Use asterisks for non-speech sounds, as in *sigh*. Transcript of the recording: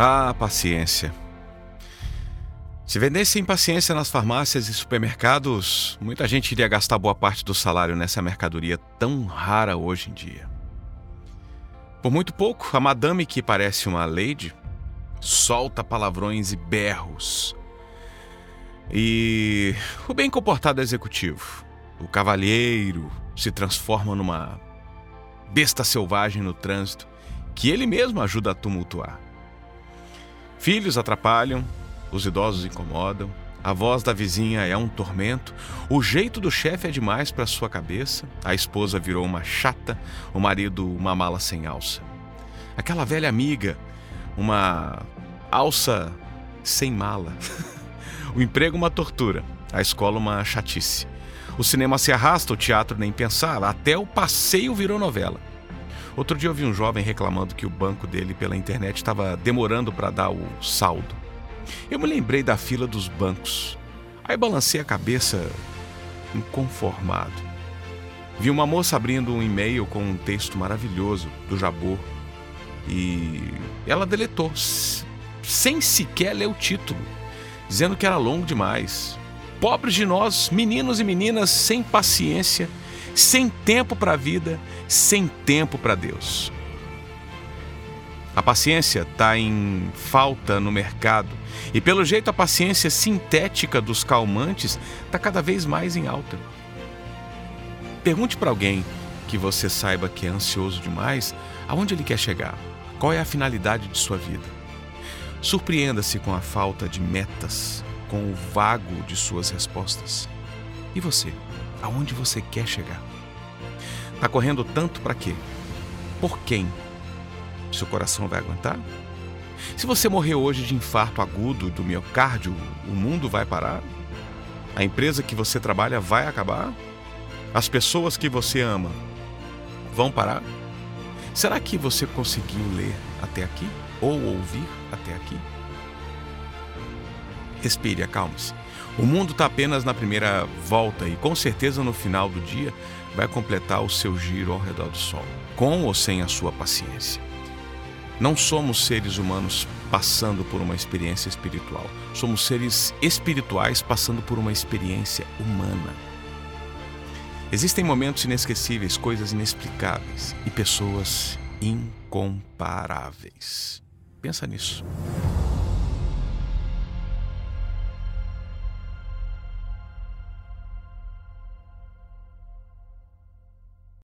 Ah, paciência. Se vendesse impaciência nas farmácias e supermercados, muita gente iria gastar boa parte do salário nessa mercadoria tão rara hoje em dia. Por muito pouco, a madame que parece uma lady solta palavrões e berros. E o bem comportado executivo, o cavalheiro, se transforma numa besta selvagem no trânsito que ele mesmo ajuda a tumultuar. Filhos atrapalham, os idosos incomodam, a voz da vizinha é um tormento, o jeito do chefe é demais para sua cabeça, a esposa virou uma chata, o marido uma mala sem alça. Aquela velha amiga, uma alça sem mala. *laughs* o emprego uma tortura, a escola uma chatice. O cinema se arrasta, o teatro nem pensar, até o passeio virou novela. Outro dia eu vi um jovem reclamando que o banco dele pela internet estava demorando para dar o saldo. Eu me lembrei da fila dos bancos. Aí balancei a cabeça inconformado. Vi uma moça abrindo um e-mail com um texto maravilhoso do Jabor e ela deletou sem sequer ler o título, dizendo que era longo demais. Pobres de nós, meninos e meninas sem paciência, sem tempo para a vida, sem tempo para Deus. A paciência está em falta no mercado e, pelo jeito, a paciência sintética dos calmantes está cada vez mais em alta. Pergunte para alguém que você saiba que é ansioso demais aonde ele quer chegar, qual é a finalidade de sua vida. Surpreenda-se com a falta de metas, com o vago de suas respostas. E você? Aonde você quer chegar? Está correndo tanto para quê? Por quem? Seu coração vai aguentar? Se você morrer hoje de infarto agudo do miocárdio, o mundo vai parar? A empresa que você trabalha vai acabar? As pessoas que você ama vão parar? Será que você conseguiu ler até aqui? Ou ouvir até aqui? Respire, acalme-se. O mundo está apenas na primeira volta e com certeza no final do dia vai completar o seu giro ao redor do Sol, com ou sem a sua paciência. Não somos seres humanos passando por uma experiência espiritual. Somos seres espirituais passando por uma experiência humana. Existem momentos inesquecíveis, coisas inexplicáveis e pessoas incomparáveis. Pensa nisso.